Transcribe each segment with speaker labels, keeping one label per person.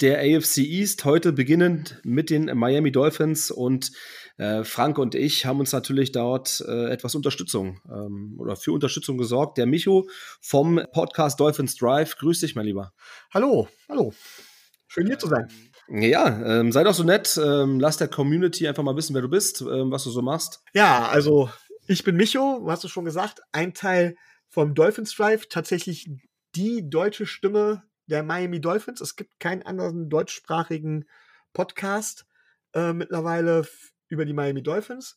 Speaker 1: Der AFC East. Heute beginnend mit den Miami Dolphins und äh, Frank und ich haben uns natürlich dort äh, etwas Unterstützung ähm, oder für Unterstützung gesorgt. Der Micho vom Podcast Dolphins Drive. Grüß dich, mein Lieber.
Speaker 2: Hallo, hallo. Schön hier zu sein.
Speaker 1: Ja, ähm, sei doch so nett. Ähm, lass der Community einfach mal wissen, wer du bist, ähm, was du so machst.
Speaker 2: Ja, also ich bin Micho, hast du schon gesagt, ein Teil vom Dolphins Drive, tatsächlich die deutsche Stimme der Miami Dolphins. Es gibt keinen anderen deutschsprachigen Podcast äh, mittlerweile über die Miami Dolphins.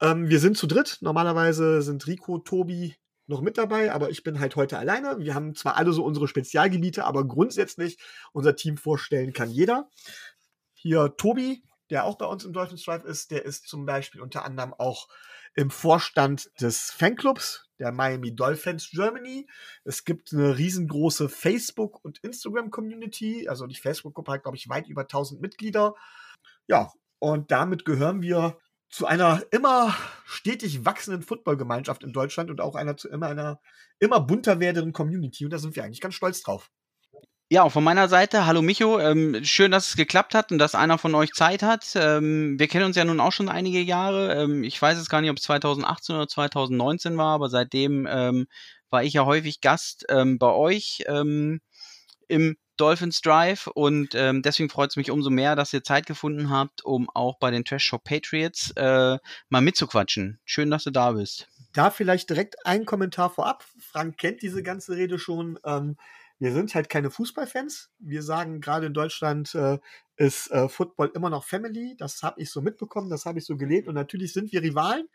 Speaker 2: Ähm, wir sind zu dritt. Normalerweise sind Rico, Tobi noch mit dabei, aber ich bin halt heute alleine. Wir haben zwar alle so unsere Spezialgebiete, aber grundsätzlich unser Team vorstellen kann jeder. Hier Tobi, der auch bei uns im Dolphins Drive ist, der ist zum Beispiel unter anderem auch im Vorstand des Fanclubs der Miami Dolphins Germany. Es gibt eine riesengroße Facebook- und Instagram-Community. Also die Facebook-Gruppe hat, glaube ich, weit über 1000 Mitglieder. Ja, und damit gehören wir zu einer immer stetig wachsenden Footballgemeinschaft in Deutschland und auch einer zu immer einer immer bunter werdenden Community. Und da sind wir eigentlich ganz stolz drauf.
Speaker 3: Ja, auch von meiner Seite, hallo Micho, ähm, schön, dass es geklappt hat und dass einer von euch Zeit hat. Ähm, wir kennen uns ja nun auch schon einige Jahre. Ähm, ich weiß es gar nicht, ob es 2018 oder 2019 war, aber seitdem ähm, war ich ja häufig Gast ähm, bei euch ähm, im Dolphins Drive und ähm, deswegen freut es mich umso mehr, dass ihr Zeit gefunden habt, um auch bei den Trash Shop Patriots äh, mal mitzuquatschen. Schön, dass du da bist.
Speaker 2: Da vielleicht direkt ein Kommentar vorab. Frank kennt diese ganze Rede schon. Ähm, wir sind halt keine Fußballfans. Wir sagen, gerade in Deutschland äh, ist äh, Football immer noch Family. Das habe ich so mitbekommen, das habe ich so gelebt. Und natürlich sind wir Rivalen.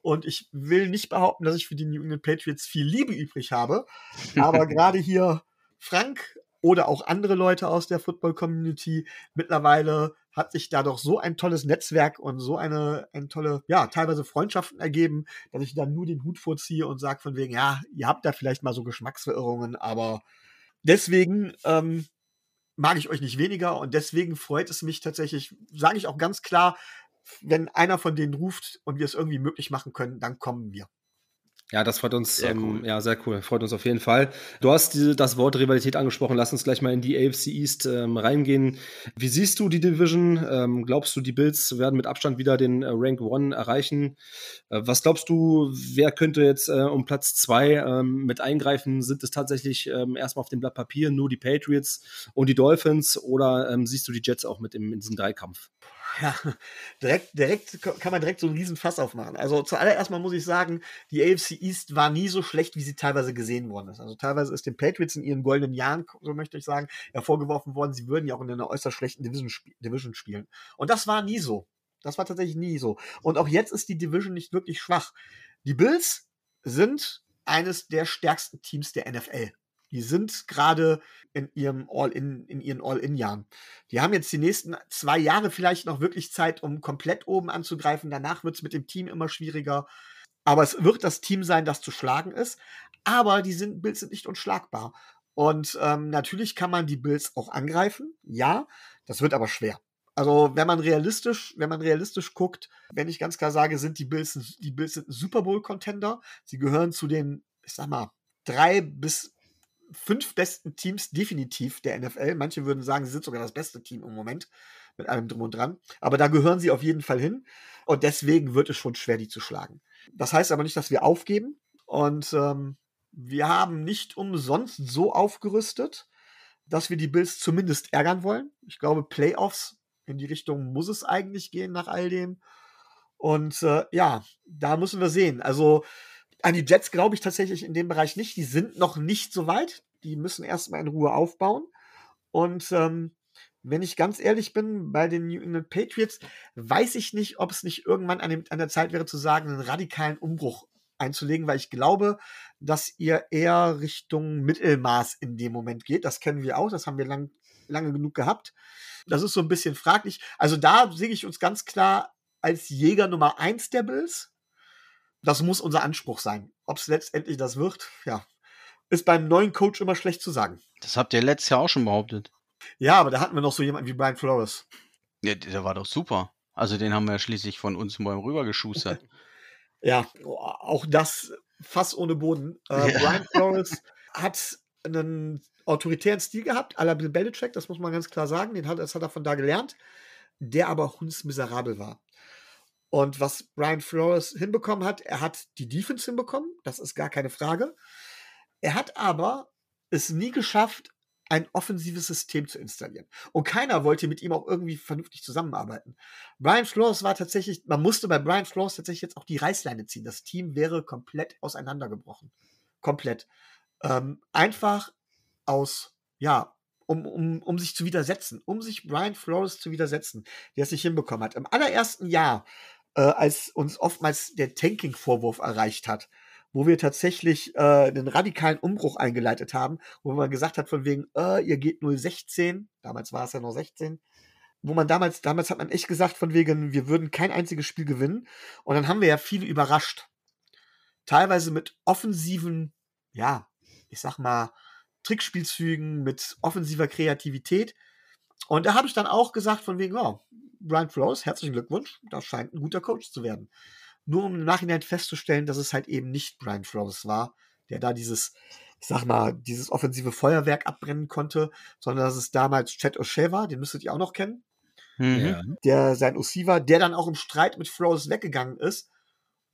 Speaker 2: Und ich will nicht behaupten, dass ich für die New England Patriots viel Liebe übrig habe. Aber gerade hier Frank oder auch andere Leute aus der Football-Community. Mittlerweile hat sich da doch so ein tolles Netzwerk und so eine, eine tolle, ja, teilweise Freundschaften ergeben, dass ich dann nur den Hut vorziehe und sage von wegen, ja, ihr habt da vielleicht mal so Geschmacksverirrungen, aber deswegen ähm, mag ich euch nicht weniger und deswegen freut es mich tatsächlich, sage ich auch ganz klar, wenn einer von denen ruft und wir es irgendwie möglich machen können, dann kommen wir.
Speaker 1: Ja, das freut uns. Sehr ähm, cool. Ja, sehr cool. Freut uns auf jeden Fall. Du hast diese, das Wort Rivalität angesprochen. Lass uns gleich mal in die AFC East ähm, reingehen. Wie siehst du die Division? Ähm, glaubst du, die Bills werden mit Abstand wieder den äh, Rank One erreichen? Äh, was glaubst du, wer könnte jetzt äh, um Platz zwei ähm, mit eingreifen? Sind es tatsächlich ähm, erstmal auf dem Blatt Papier nur die Patriots und die Dolphins oder ähm, siehst du die Jets auch mit im, in diesem Dreikampf?
Speaker 2: Ja, direkt, direkt kann man direkt so einen riesen Fass aufmachen. Also zuallererst mal muss ich sagen, die AFC East war nie so schlecht, wie sie teilweise gesehen worden ist. Also teilweise ist den Patriots in ihren goldenen Jahren, so möchte ich sagen, hervorgeworfen worden, sie würden ja auch in einer äußerst schlechten Division, sp Division spielen. Und das war nie so. Das war tatsächlich nie so. Und auch jetzt ist die Division nicht wirklich schwach. Die Bills sind eines der stärksten Teams der NFL. Die sind gerade in ihrem All-in, in ihren All-in-Jahren. Die haben jetzt die nächsten zwei Jahre vielleicht noch wirklich Zeit, um komplett oben anzugreifen. Danach wird es mit dem Team immer schwieriger. Aber es wird das Team sein, das zu schlagen ist. Aber die sind, Bills sind nicht unschlagbar. Und ähm, natürlich kann man die Bills auch angreifen. Ja, das wird aber schwer. Also, wenn man realistisch, wenn man realistisch guckt, wenn ich ganz klar sage, sind die Bills, die Bills sind Super Bowl Contender. Sie gehören zu den, ich sag mal, drei bis fünf besten Teams definitiv der NFL. Manche würden sagen, sie sind sogar das beste Team im Moment mit allem drum und dran. Aber da gehören sie auf jeden Fall hin. Und deswegen wird es schon schwer, die zu schlagen. Das heißt aber nicht, dass wir aufgeben. Und ähm, wir haben nicht umsonst so aufgerüstet, dass wir die Bills zumindest ärgern wollen. Ich glaube, Playoffs in die Richtung muss es eigentlich gehen nach all dem. Und äh, ja, da müssen wir sehen. Also an die Jets glaube ich tatsächlich in dem Bereich nicht. Die sind noch nicht so weit. Die müssen erstmal in Ruhe aufbauen. Und ähm, wenn ich ganz ehrlich bin, bei den New England Patriots weiß ich nicht, ob es nicht irgendwann an, dem, an der Zeit wäre zu sagen, einen radikalen Umbruch einzulegen, weil ich glaube, dass ihr eher Richtung Mittelmaß in dem Moment geht. Das kennen wir auch, das haben wir lang, lange genug gehabt. Das ist so ein bisschen fraglich. Also da sehe ich uns ganz klar als Jäger Nummer eins der Bills das muss unser Anspruch sein. Ob es letztendlich das wird, ja, ist beim neuen Coach immer schlecht zu sagen.
Speaker 3: Das habt ihr letztes Jahr auch schon behauptet.
Speaker 2: Ja, aber da hatten wir noch so jemanden wie Brian Flores.
Speaker 3: Ja, der war doch super. Also den haben wir ja schließlich von uns mal rübergeschustert.
Speaker 2: ja, auch das fast ohne Boden. Äh, ja. Brian Flores hat einen autoritären Stil gehabt, à la Bill Belichick, das muss man ganz klar sagen. Den hat, das hat er von da gelernt, der aber hundsmiserabel war. Und was Brian Flores hinbekommen hat, er hat die Defense hinbekommen, das ist gar keine Frage. Er hat aber es nie geschafft, ein offensives System zu installieren. Und keiner wollte mit ihm auch irgendwie vernünftig zusammenarbeiten. Brian Flores war tatsächlich, man musste bei Brian Flores tatsächlich jetzt auch die Reißleine ziehen. Das Team wäre komplett auseinandergebrochen. Komplett. Ähm, einfach aus, ja, um, um, um sich zu widersetzen, um sich Brian Flores zu widersetzen, der es nicht hinbekommen hat. Im allerersten Jahr, äh, als uns oftmals der Tanking-Vorwurf erreicht hat, wo wir tatsächlich äh, einen radikalen Umbruch eingeleitet haben, wo man gesagt hat, von wegen, äh, ihr geht 016, damals war es ja noch 16, wo man damals, damals hat man echt gesagt, von wegen, wir würden kein einziges Spiel gewinnen. Und dann haben wir ja viele überrascht. Teilweise mit offensiven, ja, ich sag mal, Trickspielzügen, mit offensiver Kreativität. Und da habe ich dann auch gesagt, von wegen, ja, Brian Flores, herzlichen Glückwunsch, das scheint ein guter Coach zu werden nur um im Nachhinein festzustellen, dass es halt eben nicht Brian Flores war, der da dieses, ich sag mal, dieses offensive Feuerwerk abbrennen konnte, sondern dass es damals Chad O'Shea war, den müsstet ihr auch noch kennen. Mhm. Der sein OC war, der dann auch im Streit mit Flores weggegangen ist.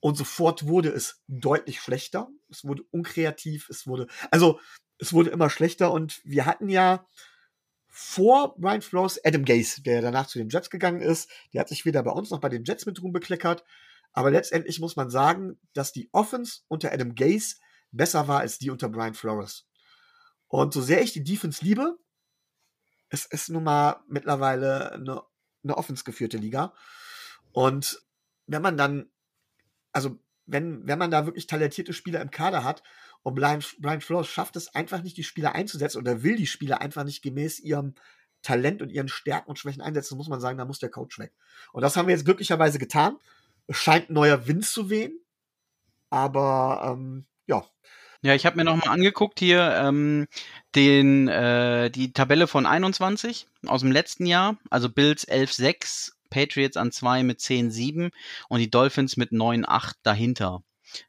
Speaker 2: Und sofort wurde es deutlich schlechter. Es wurde unkreativ, es wurde, also es wurde immer schlechter und wir hatten ja vor Brian Flores Adam Gase, der danach zu den Jets gegangen ist. Der hat sich wieder bei uns noch bei den Jets mit Ruhm bekleckert. Aber letztendlich muss man sagen, dass die Offense unter Adam Gase besser war als die unter Brian Flores. Und so sehr ich die Defense liebe, es ist nun mal mittlerweile eine, eine Offense geführte Liga. Und wenn man dann, also wenn, wenn man da wirklich talentierte Spieler im Kader hat und Brian, Brian Flores schafft es einfach nicht, die Spieler einzusetzen oder will die Spieler einfach nicht gemäß ihrem Talent und ihren Stärken und Schwächen einsetzen, muss man sagen, da muss der Coach weg. Und das haben wir jetzt glücklicherweise getan. Es scheint neuer Wind zu wehen. Aber ähm, ja.
Speaker 3: Ja, ich habe mir nochmal angeguckt hier ähm, den, äh, die Tabelle von 21 aus dem letzten Jahr. Also Bills 11-6, Patriots an 2 mit 10-7 und die Dolphins mit 9-8 dahinter.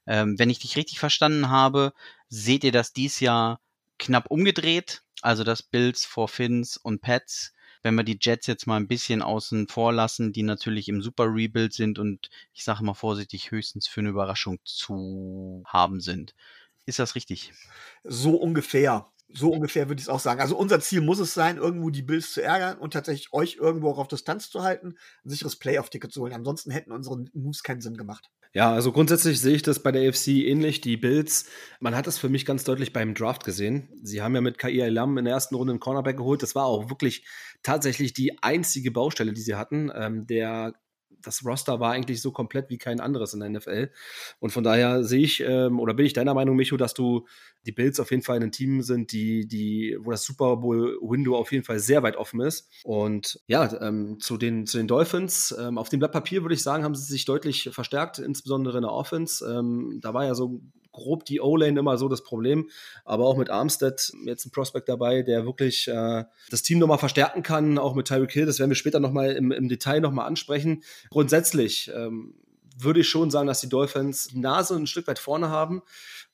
Speaker 3: Ähm, wenn ich dich richtig verstanden habe, seht ihr das dies Jahr knapp umgedreht. Also das Bills vor Finns und Pets wenn wir die Jets jetzt mal ein bisschen außen vor lassen, die natürlich im Super Rebuild sind und ich sage mal vorsichtig höchstens für eine Überraschung zu haben sind. Ist das richtig?
Speaker 2: So ungefähr. So ungefähr würde ich es auch sagen. Also unser Ziel muss es sein, irgendwo die Bills zu ärgern und tatsächlich euch irgendwo auch auf Distanz zu halten, ein sicheres Playoff-Ticket zu holen. Ansonsten hätten unsere Moves keinen Sinn gemacht.
Speaker 1: Ja, also grundsätzlich sehe ich das bei der AFC ähnlich. Die Bills, man hat das für mich ganz deutlich beim Draft gesehen. Sie haben ja mit Kai Lam in der ersten Runde einen Cornerback geholt. Das war auch wirklich tatsächlich die einzige Baustelle, die sie hatten. Ähm, der das Roster war eigentlich so komplett wie kein anderes in der NFL. Und von daher sehe ich, ähm, oder bin ich deiner Meinung, Micho, dass du die Bills auf jeden Fall ein Team sind, die, die, wo das Super Bowl-Window auf jeden Fall sehr weit offen ist. Und ja, ähm, zu, den, zu den Dolphins, ähm, auf dem Blatt Papier würde ich sagen, haben sie sich deutlich verstärkt, insbesondere in der Offense. Ähm, da war ja so grob die O-Lane immer so das Problem. Aber auch mit Armstead jetzt ein Prospect dabei, der wirklich äh, das Team nochmal verstärken kann, auch mit Tyreek Hill. Das werden wir später nochmal im, im Detail nochmal ansprechen. Grundsätzlich ähm, würde ich schon sagen, dass die Dolphins die Nase ein Stück weit vorne haben.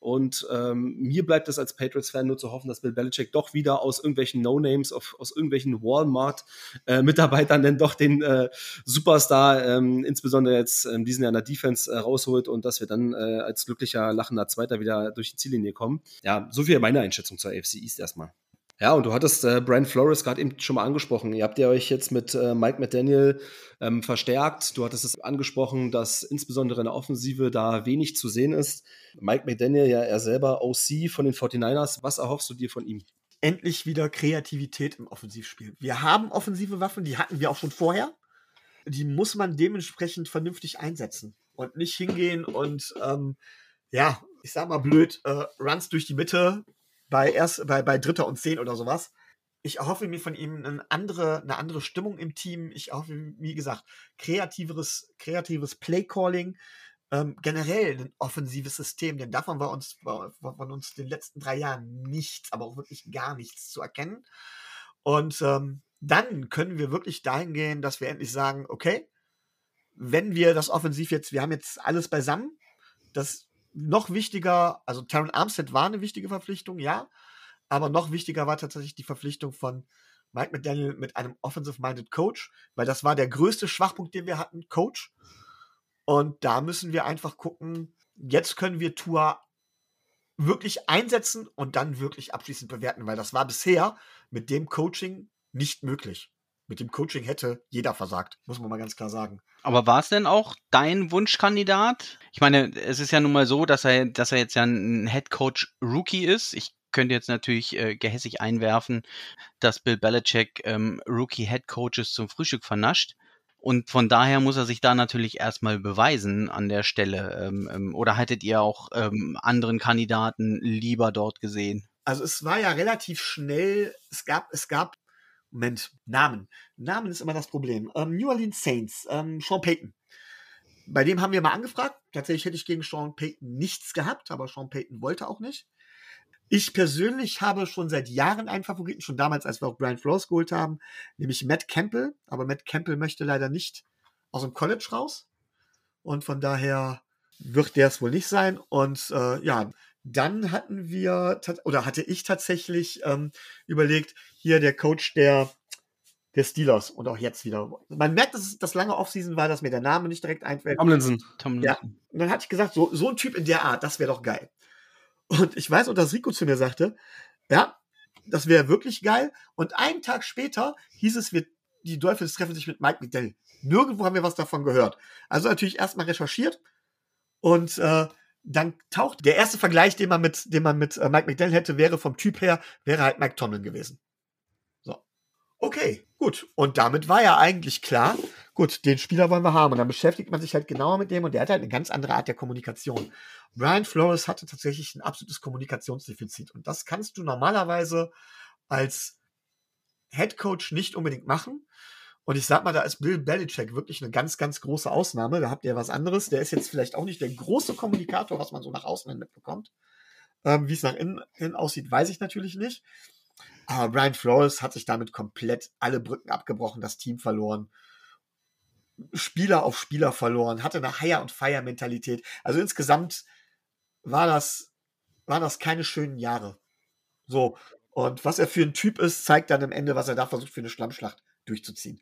Speaker 1: Und ähm, mir bleibt es als Patriots-Fan nur zu hoffen, dass Bill Belichick doch wieder aus irgendwelchen No-Names, aus irgendwelchen Walmart-Mitarbeitern äh, dann doch den äh, Superstar, ähm, insbesondere jetzt in diesem Jahr in der Defense, äh, rausholt und dass wir dann äh, als glücklicher, lachender Zweiter wieder durch die Ziellinie kommen. Ja, so viel meine Einschätzung zur AFC East erstmal. Ja, und du hattest äh, Brian Flores gerade eben schon mal angesprochen. Ihr habt ja euch jetzt mit äh, Mike McDaniel ähm, verstärkt. Du hattest es angesprochen, dass insbesondere in der Offensive da wenig zu sehen ist. Mike McDaniel, ja er selber OC von den 49ers. Was erhoffst du dir von ihm?
Speaker 2: Endlich wieder Kreativität im Offensivspiel. Wir haben offensive Waffen, die hatten wir auch schon vorher. Die muss man dementsprechend vernünftig einsetzen und nicht hingehen und ähm, ja, ich sag mal blöd, äh, Runs durch die Mitte, bei erst bei, bei Dritter und Zehn oder sowas. Ich erhoffe mir von ihm eine andere, eine andere Stimmung im Team. Ich erhoffe, wie gesagt, kreativeres, kreatives Playcalling, ähm, generell ein offensives System, denn davon war uns, war, von uns in den letzten drei Jahren nichts, aber auch wirklich gar nichts zu erkennen. Und ähm, dann können wir wirklich dahin gehen, dass wir endlich sagen, okay, wenn wir das Offensiv jetzt, wir haben jetzt alles beisammen, das noch wichtiger, also Taron Armstead war eine wichtige Verpflichtung, ja. Aber noch wichtiger war tatsächlich die Verpflichtung von Mike McDaniel mit einem offensive-minded Coach, weil das war der größte Schwachpunkt, den wir hatten, Coach. Und da müssen wir einfach gucken, jetzt können wir Tua wirklich einsetzen und dann wirklich abschließend bewerten, weil das war bisher mit dem Coaching nicht möglich. Mit dem Coaching hätte jeder versagt, muss man mal ganz klar sagen.
Speaker 3: Aber war es denn auch dein Wunschkandidat? Ich meine, es ist ja nun mal so, dass er, dass er jetzt ja ein Head Coach Rookie ist. Ich könnte jetzt natürlich äh, gehässig einwerfen, dass Bill Belichick ähm, Rookie Head Coaches zum Frühstück vernascht. Und von daher muss er sich da natürlich erstmal beweisen an der Stelle. Ähm, ähm, oder hättet ihr auch ähm, anderen Kandidaten lieber dort gesehen?
Speaker 2: Also es war ja relativ schnell, es gab, es gab, Moment, Namen. Namen ist immer das Problem. Ähm, New Orleans Saints, ähm, Sean Payton. Bei dem haben wir mal angefragt. Tatsächlich hätte ich gegen Sean Payton nichts gehabt, aber Sean Payton wollte auch nicht. Ich persönlich habe schon seit Jahren einen Favoriten, schon damals, als wir auch Brian Flores geholt haben, nämlich Matt Campbell. Aber Matt Campbell möchte leider nicht aus dem College raus. Und von daher wird der es wohl nicht sein. Und äh, ja, dann hatten wir, oder hatte ich tatsächlich ähm, überlegt, hier der Coach der, der Steelers und auch jetzt wieder. Man merkt, dass es das lange Offseason war, dass mir der Name nicht direkt einfällt.
Speaker 1: Tomlinson.
Speaker 2: Tomlinson. Ja. Und dann hatte ich gesagt, so, so ein Typ in der Art, das wäre doch geil. Und ich weiß auch, dass Rico zu mir sagte, ja, das wäre wirklich geil. Und einen Tag später hieß es, wir, die Dolphins treffen sich mit Mike McDell. Nirgendwo haben wir was davon gehört. Also natürlich erstmal recherchiert und äh, dann taucht der erste Vergleich, den man mit, den man mit äh, Mike McDell hätte, wäre vom Typ her, wäre halt Mike Tomlin gewesen. So. Okay, gut. Und damit war ja eigentlich klar, gut, den Spieler wollen wir haben. Und dann beschäftigt man sich halt genauer mit dem und der hat halt eine ganz andere Art der Kommunikation. Brian Flores hatte tatsächlich ein absolutes Kommunikationsdefizit. Und das kannst du normalerweise als Head Coach nicht unbedingt machen. Und ich sag mal, da ist Bill Belichick wirklich eine ganz, ganz große Ausnahme. Da habt ihr was anderes. Der ist jetzt vielleicht auch nicht der große Kommunikator, was man so nach außen hin mitbekommt. Ähm, Wie es nach innen hin aussieht, weiß ich natürlich nicht. Aber Brian Flores hat sich damit komplett alle Brücken abgebrochen, das Team verloren. Spieler auf Spieler verloren, hatte eine Hire- und Fire-Mentalität. Also insgesamt war das, waren das keine schönen Jahre. So. Und was er für ein Typ ist, zeigt dann am Ende, was er da versucht, für eine Schlammschlacht durchzuziehen.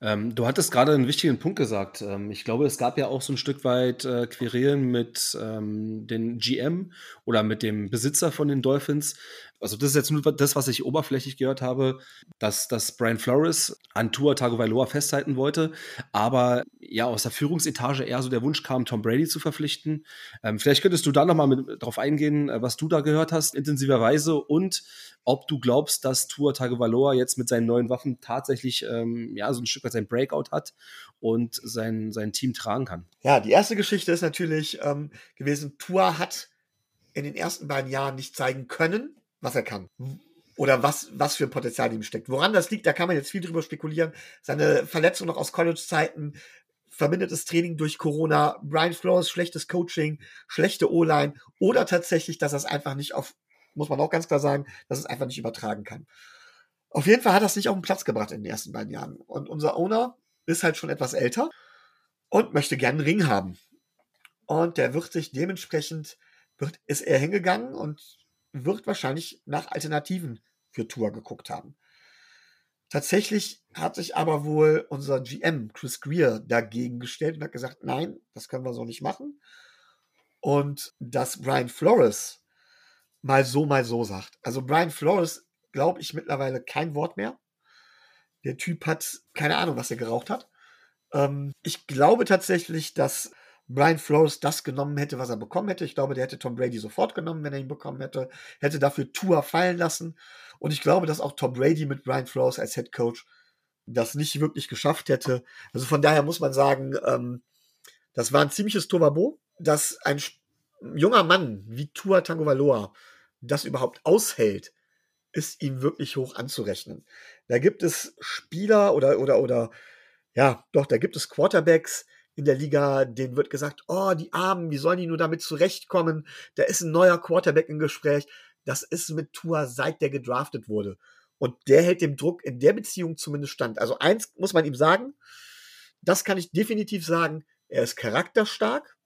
Speaker 1: Ähm, du hattest gerade einen wichtigen Punkt gesagt. Ähm, ich glaube, es gab ja auch so ein Stück weit äh, Querelen mit ähm, den GM oder mit dem Besitzer von den Dolphins. Also das ist jetzt nur das, was ich oberflächlich gehört habe, dass, dass Brian Flores an Tua Tagovailoa festhalten wollte, aber ja aus der Führungsetage eher so der Wunsch kam, Tom Brady zu verpflichten. Ähm, vielleicht könntest du da nochmal drauf eingehen, äh, was du da gehört hast, intensiverweise und ob du glaubst, dass Tua Tagovailoa jetzt mit seinen neuen Waffen tatsächlich ähm, ja so ein Stück weit sein Breakout hat und sein, sein Team tragen kann.
Speaker 2: Ja, die erste Geschichte ist natürlich ähm, gewesen, Tua hat in den ersten beiden Jahren nicht zeigen können, was er kann. Oder was, was für Potenzial in ihm steckt. Woran das liegt, da kann man jetzt viel drüber spekulieren. Seine Verletzung noch aus College-Zeiten, verbindetes Training durch Corona, Brian Flores, schlechtes Coaching, schlechte O-Line oder tatsächlich, dass er es einfach nicht auf muss man auch ganz klar sagen, dass es einfach nicht übertragen kann. Auf jeden Fall hat es nicht auf den Platz gebracht in den ersten beiden Jahren. Und unser Owner ist halt schon etwas älter und möchte gern einen Ring haben. Und der wird sich dementsprechend, wird, ist er hingegangen und wird wahrscheinlich nach Alternativen für Tour geguckt haben. Tatsächlich hat sich aber wohl unser GM Chris Greer dagegen gestellt und hat gesagt, nein, das können wir so nicht machen. Und dass Brian Flores mal so, mal so sagt. Also Brian Flores, glaube ich, mittlerweile kein Wort mehr. Der Typ hat keine Ahnung, was er geraucht hat. Ähm, ich glaube tatsächlich, dass Brian Flores das genommen hätte, was er bekommen hätte. Ich glaube, der hätte Tom Brady sofort genommen, wenn er ihn bekommen hätte. Hätte dafür Tour fallen lassen. Und ich glaube, dass auch Tom Brady mit Brian Flores als Head Coach das nicht wirklich geschafft hätte. Also von daher muss man sagen, ähm, das war ein ziemliches Tovabo, dass ein junger Mann wie Tua Tagovailoa das überhaupt aushält, ist ihm wirklich hoch anzurechnen. Da gibt es Spieler oder, oder, oder, ja, doch, da gibt es Quarterbacks in der Liga, denen wird gesagt, oh, die Armen, wie sollen die nur damit zurechtkommen? Da ist ein neuer Quarterback im Gespräch. Das ist mit Tua, seit der gedraftet wurde. Und der hält dem Druck in der Beziehung zumindest stand. Also eins muss man ihm sagen, das kann ich definitiv sagen, er ist charakterstark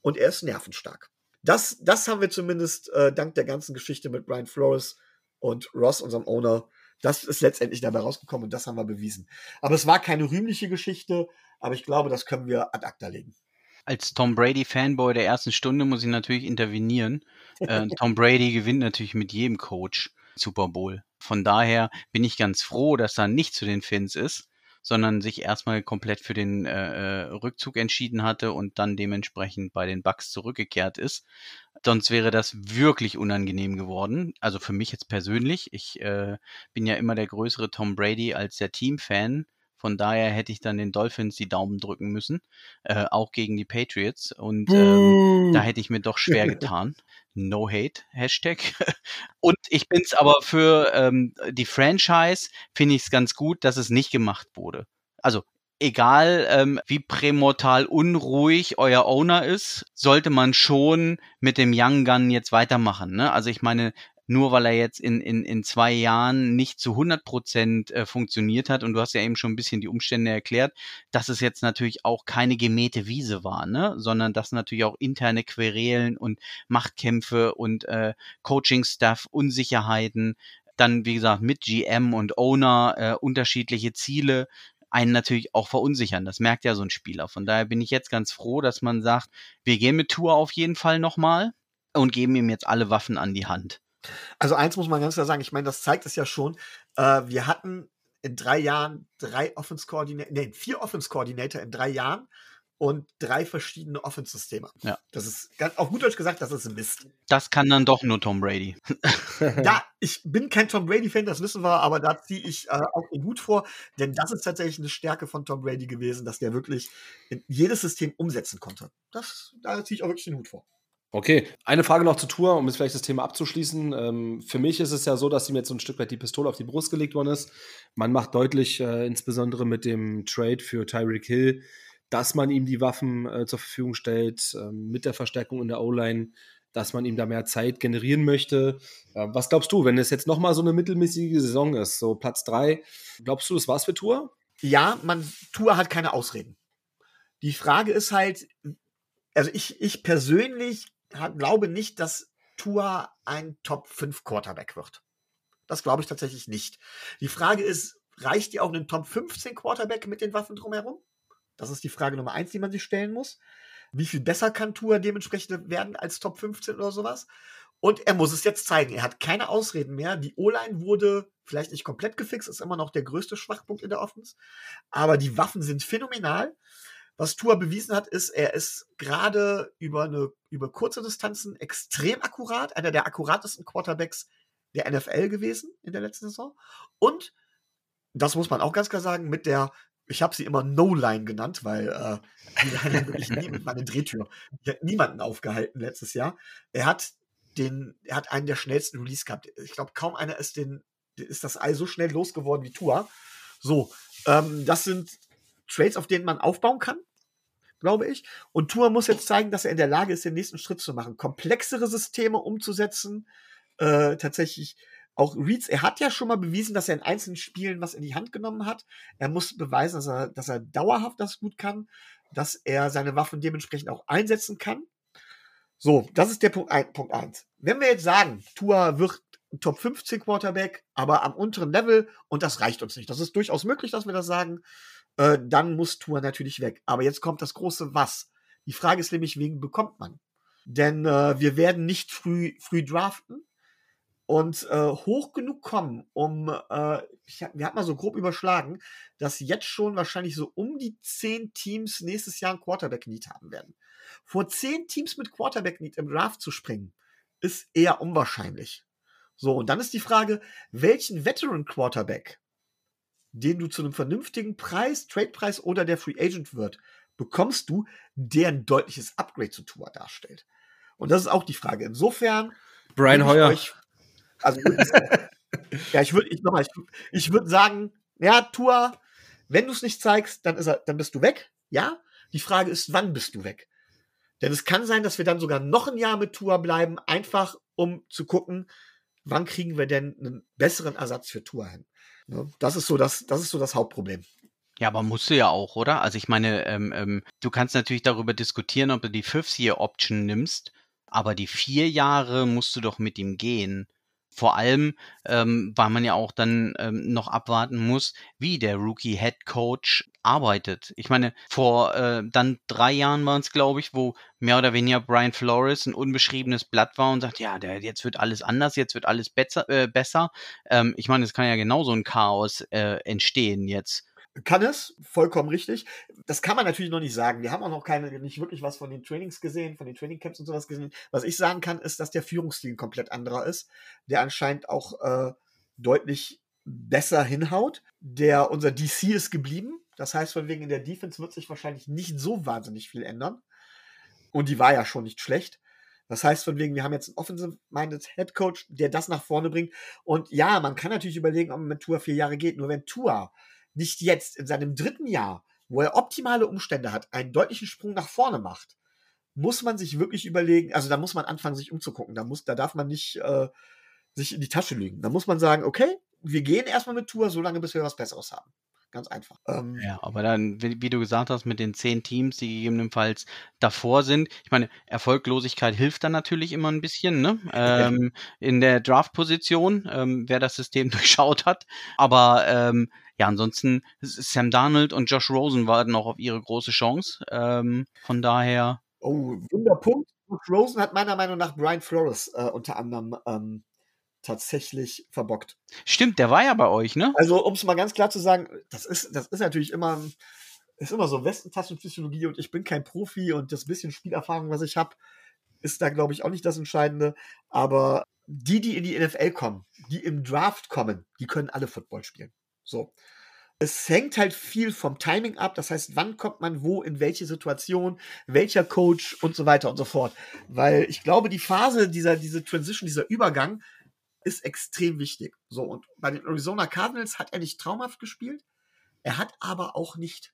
Speaker 2: und er ist nervenstark. das, das haben wir zumindest äh, dank der ganzen Geschichte mit Brian Flores und Ross, unserem Owner, das ist letztendlich dabei rausgekommen und das haben wir bewiesen. Aber es war keine rühmliche Geschichte, aber ich glaube, das können wir ad acta legen.
Speaker 3: Als Tom Brady Fanboy der ersten Stunde muss ich natürlich intervenieren. Äh, Tom Brady gewinnt natürlich mit jedem Coach Super Bowl. Von daher bin ich ganz froh, dass er nicht zu den Fins ist sondern sich erstmal komplett für den äh, äh, Rückzug entschieden hatte und dann dementsprechend bei den Bucks zurückgekehrt ist. Sonst wäre das wirklich unangenehm geworden. Also für mich jetzt persönlich. Ich äh, bin ja immer der größere Tom Brady als der Teamfan. Von daher hätte ich dann den Dolphins die Daumen drücken müssen, äh, auch gegen die Patriots. Und ähm, da hätte ich mir doch schwer getan. No Hate, Hashtag. Und ich bin's aber für ähm, die Franchise, finde ich es ganz gut, dass es nicht gemacht wurde. Also egal ähm, wie prämortal unruhig euer Owner ist, sollte man schon mit dem Young Gun jetzt weitermachen. Ne? Also ich meine, nur weil er jetzt in, in, in zwei Jahren nicht zu 100 Prozent äh, funktioniert hat. Und du hast ja eben schon ein bisschen die Umstände erklärt, dass es jetzt natürlich auch keine gemähte Wiese war, ne? sondern dass natürlich auch interne Querelen und Machtkämpfe und äh, Coaching-Staff, Unsicherheiten, dann wie gesagt mit GM und Owner äh, unterschiedliche Ziele einen natürlich auch verunsichern. Das merkt ja so ein Spieler. Von daher bin ich jetzt ganz froh, dass man sagt, wir gehen mit Tour auf jeden Fall nochmal und geben ihm jetzt alle Waffen an die Hand.
Speaker 2: Also eins muss man ganz klar sagen, ich meine, das zeigt es ja schon. Äh, wir hatten in drei Jahren drei Offense Coordinator, nee, vier Offense Coordinator in drei Jahren und drei verschiedene Offense-Systeme.
Speaker 3: Ja.
Speaker 2: Das ist ganz, auf gut Deutsch gesagt, das ist Mist.
Speaker 3: Das kann dann doch nur Tom Brady.
Speaker 2: ja, ich bin kein Tom Brady-Fan, das wissen wir, aber da ziehe ich äh, auch den Hut vor, denn das ist tatsächlich eine Stärke von Tom Brady gewesen, dass der wirklich jedes System umsetzen konnte. Das, da ziehe ich auch wirklich den Hut vor.
Speaker 1: Okay, eine Frage noch zur Tour, um jetzt vielleicht das Thema abzuschließen. Ähm, für mich ist es ja so, dass ihm jetzt so ein Stück weit die Pistole auf die Brust gelegt worden ist. Man macht deutlich, äh, insbesondere mit dem Trade für Tyreek Hill, dass man ihm die Waffen äh, zur Verfügung stellt, äh, mit der Verstärkung in der O-Line, dass man ihm da mehr Zeit generieren möchte. Ähm, was glaubst du, wenn es jetzt nochmal so eine mittelmäßige Saison ist, so Platz drei, glaubst du, das war's für Tour?
Speaker 2: Ja, man, Tour hat keine Ausreden. Die Frage ist halt, also ich, ich persönlich glaube nicht, dass Tua ein Top 5 Quarterback wird. Das glaube ich tatsächlich nicht. Die Frage ist, reicht dir auch ein Top 15 Quarterback mit den Waffen drumherum? Das ist die Frage Nummer eins, die man sich stellen muss. Wie viel besser kann Tua dementsprechend werden als Top 15 oder sowas? Und er muss es jetzt zeigen. Er hat keine Ausreden mehr. Die O-Line wurde vielleicht nicht komplett gefixt, ist immer noch der größte Schwachpunkt in der Offense. Aber die Waffen sind phänomenal. Was Tua bewiesen hat, ist, er ist gerade über über kurze Distanzen extrem akkurat, einer der akkuratesten Quarterbacks der NFL gewesen in der letzten Saison. Und das muss man auch ganz klar sagen, mit der, ich habe sie immer No-Line genannt, weil äh, die hat wirklich nie mit meiner Drehtür. Die hat niemanden aufgehalten letztes Jahr. Er hat den, er hat einen der schnellsten Release gehabt. Ich glaube, kaum einer ist den, ist das Ei so schnell losgeworden wie Tua. So, ähm, das sind Trades, auf denen man aufbauen kann, glaube ich. Und Tour muss jetzt zeigen, dass er in der Lage ist, den nächsten Schritt zu machen, komplexere Systeme umzusetzen, äh, tatsächlich auch Reeds, er hat ja schon mal bewiesen, dass er in einzelnen Spielen was in die Hand genommen hat. Er muss beweisen, dass er, dass er dauerhaft das gut kann, dass er seine Waffen dementsprechend auch einsetzen kann. So, das ist der Punkt, ein, Punkt eins. Wenn wir jetzt sagen, Tua wird Top 15 Quarterback, aber am unteren Level und das reicht uns nicht. Das ist durchaus möglich, dass wir das sagen äh, dann muss Tour natürlich weg. Aber jetzt kommt das große Was. Die Frage ist nämlich, wen bekommt man? Denn äh, wir werden nicht früh, früh draften und äh, hoch genug kommen, um, äh, ich, wir hatten mal so grob überschlagen, dass jetzt schon wahrscheinlich so um die zehn Teams nächstes Jahr ein Quarterback-Need haben werden. Vor zehn Teams mit Quarterback-Need im Draft zu springen, ist eher unwahrscheinlich. So, und dann ist die Frage, welchen Veteran-Quarterback den du zu einem vernünftigen Preis, Trade-Preis oder der Free Agent wird, bekommst du, der ein deutliches Upgrade zu Tua darstellt. Und das ist auch die Frage. Insofern.
Speaker 1: Brian Hoyer.
Speaker 2: Euch, also, ja, ich würde ich, ich, ich würd sagen, ja, Tua, wenn du es nicht zeigst, dann, ist er, dann bist du weg. Ja. Die Frage ist, wann bist du weg? Denn es kann sein, dass wir dann sogar noch ein Jahr mit Tua bleiben, einfach um zu gucken, wann kriegen wir denn einen besseren Ersatz für Tua hin. Ne? Das ist so das, das ist so das Hauptproblem.
Speaker 3: Ja, aber musst du ja auch, oder? Also ich meine, ähm, ähm, du kannst natürlich darüber diskutieren, ob du die Fifth-Year-Option nimmst. aber die vier Jahre musst du doch mit ihm gehen. Vor allem, ähm, weil man ja auch dann ähm, noch abwarten muss, wie der Rookie Head Coach arbeitet. Ich meine, vor äh, dann drei Jahren waren es, glaube ich, wo mehr oder weniger Brian Flores ein unbeschriebenes Blatt war und sagt, ja, der, jetzt wird alles anders, jetzt wird alles besser. Äh, besser. Ähm, ich meine, es kann ja genauso ein Chaos äh, entstehen jetzt.
Speaker 2: Kann es, vollkommen richtig. Das kann man natürlich noch nicht sagen. Wir haben auch noch keine, nicht wirklich was von den Trainings gesehen, von den Trainingcamps und sowas gesehen. Was ich sagen kann, ist, dass der Führungsstil ein komplett anderer ist, der anscheinend auch äh, deutlich besser hinhaut. Der, unser DC ist geblieben. Das heißt, von wegen in der Defense wird sich wahrscheinlich nicht so wahnsinnig viel ändern. Und die war ja schon nicht schlecht. Das heißt, von wegen, wir haben jetzt einen offensive-minded Head Coach, der das nach vorne bringt. Und ja, man kann natürlich überlegen, ob man mit Tour vier Jahre geht. Nur wenn Tour nicht jetzt in seinem dritten Jahr, wo er optimale Umstände hat, einen deutlichen Sprung nach vorne macht, muss man sich wirklich überlegen, also da muss man anfangen, sich umzugucken. Da, muss, da darf man nicht äh, sich in die Tasche lügen. Da muss man sagen, okay, wir gehen erstmal mit Tour, solange bis wir was Besseres haben. Ganz einfach.
Speaker 3: Ähm, ja, aber dann, wie, wie, du gesagt hast, mit den zehn Teams, die gegebenenfalls davor sind. Ich meine, Erfolglosigkeit hilft dann natürlich immer ein bisschen, ne? Ähm, in der Draft-Position, ähm, wer das System durchschaut hat. Aber ähm, ja, ansonsten Sam Darnold und Josh Rosen warten auch auf ihre große Chance. Ähm, von daher.
Speaker 2: Oh, Wunderpunkt. Josh Rosen hat meiner Meinung nach Brian Flores äh, unter anderem ähm, tatsächlich verbockt.
Speaker 3: Stimmt, der war ja bei euch, ne?
Speaker 2: Also, um es mal ganz klar zu sagen, das ist, das ist natürlich immer, ist immer so Westentaschenpsychologie und ich bin kein Profi und das bisschen Spielerfahrung, was ich habe, ist da, glaube ich, auch nicht das Entscheidende. Aber die, die in die NFL kommen, die im Draft kommen, die können alle Football spielen. So. Es hängt halt viel vom Timing ab. Das heißt, wann kommt man wo, in welche Situation, welcher Coach und so weiter und so fort. Weil ich glaube, die Phase dieser, diese Transition, dieser Übergang ist extrem wichtig. So. Und bei den Arizona Cardinals hat er nicht traumhaft gespielt. Er hat aber auch nicht.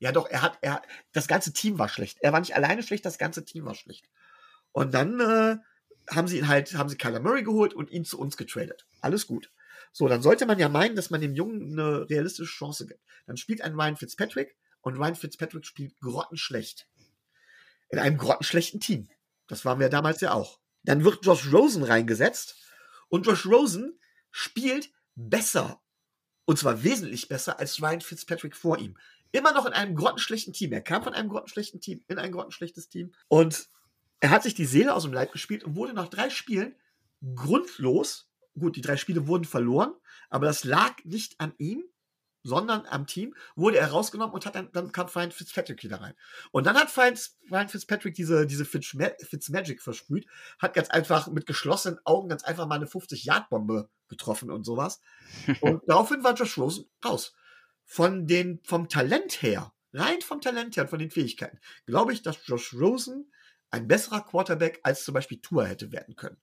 Speaker 2: Ja, doch, er hat, er, das ganze Team war schlecht. Er war nicht alleine schlecht, das ganze Team war schlecht. Und dann äh, haben sie ihn halt, haben sie Kyler Murray geholt und ihn zu uns getradet. Alles gut. So, dann sollte man ja meinen, dass man dem Jungen eine realistische Chance gibt. Dann spielt ein Ryan Fitzpatrick und Ryan Fitzpatrick spielt grottenschlecht. In einem grottenschlechten Team. Das waren wir damals ja auch. Dann wird Josh Rosen reingesetzt und Josh Rosen spielt besser. Und zwar wesentlich besser als Ryan Fitzpatrick vor ihm. Immer noch in einem grottenschlechten Team. Er kam von einem grottenschlechten Team in ein grottenschlechtes Team. Und er hat sich die Seele aus dem Leib gespielt und wurde nach drei Spielen grundlos gut, die drei Spiele wurden verloren, aber das lag nicht an ihm, sondern am Team, wurde er rausgenommen und hat dann, dann kam Ryan Fitzpatrick wieder rein. Und dann hat Ryan Fitzpatrick diese, diese Fitzmagic versprüht, hat ganz einfach mit geschlossenen Augen ganz einfach mal eine 50-Yard-Bombe getroffen und sowas. Und daraufhin war Josh Rosen raus. Von den, vom Talent her, rein vom Talent her und von den Fähigkeiten, glaube ich, dass Josh Rosen ein besserer Quarterback als zum Beispiel Tour hätte werden können.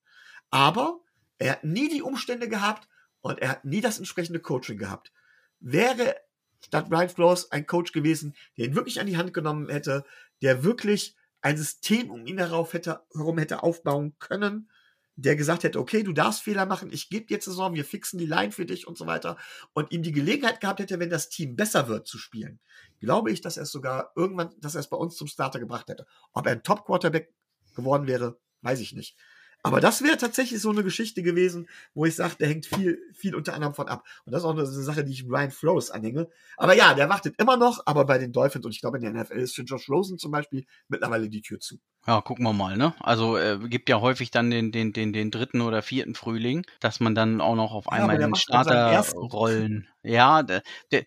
Speaker 2: Aber er hat nie die Umstände gehabt und er hat nie das entsprechende Coaching gehabt. Wäre statt Brian Flores ein Coach gewesen, der ihn wirklich an die Hand genommen hätte, der wirklich ein System um ihn herauf hätte, herum hätte aufbauen können, der gesagt hätte, okay, du darfst Fehler machen, ich gebe dir Saison, wir fixen die Line für dich und so weiter und ihm die Gelegenheit gehabt hätte, wenn das Team besser wird zu spielen, glaube ich, dass er es sogar irgendwann, dass er es bei uns zum Starter gebracht hätte. Ob er ein Top-Quarterback geworden wäre, weiß ich nicht. Aber das wäre tatsächlich so eine Geschichte gewesen, wo ich sage, der hängt viel, viel unter anderem von ab. Und das ist auch eine Sache, die ich Ryan Flores anhänge. Aber ja, der wartet immer noch, aber bei den Dolphins und ich glaube in der NFL ist für Josh Rosen zum Beispiel mittlerweile die Tür zu.
Speaker 3: Ja, gucken wir mal, ne? Also äh, gibt ja häufig dann den, den, den, den dritten oder vierten Frühling, dass man dann auch noch auf einmal ja, den Starter rollen. Ja, der, der,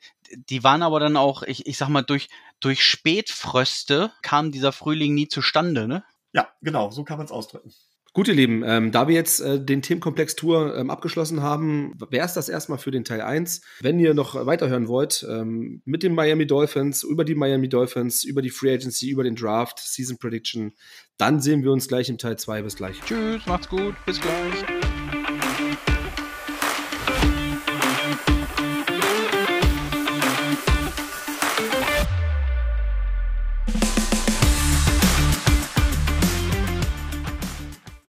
Speaker 3: die waren aber dann auch, ich, ich sag mal, durch, durch Spätfröste kam dieser Frühling nie zustande, ne?
Speaker 2: Ja, genau, so kann man es ausdrücken.
Speaker 1: Gut, ihr Lieben, ähm, da wir jetzt äh, den Themenkomplex Tour ähm, abgeschlossen haben, wäre es das erstmal für den Teil 1. Wenn ihr noch weiterhören wollt, ähm, mit den Miami Dolphins, über die Miami Dolphins, über die Free Agency, über den Draft, Season Prediction, dann sehen wir uns gleich im Teil 2. Bis gleich.
Speaker 3: Tschüss, macht's gut, bis gleich.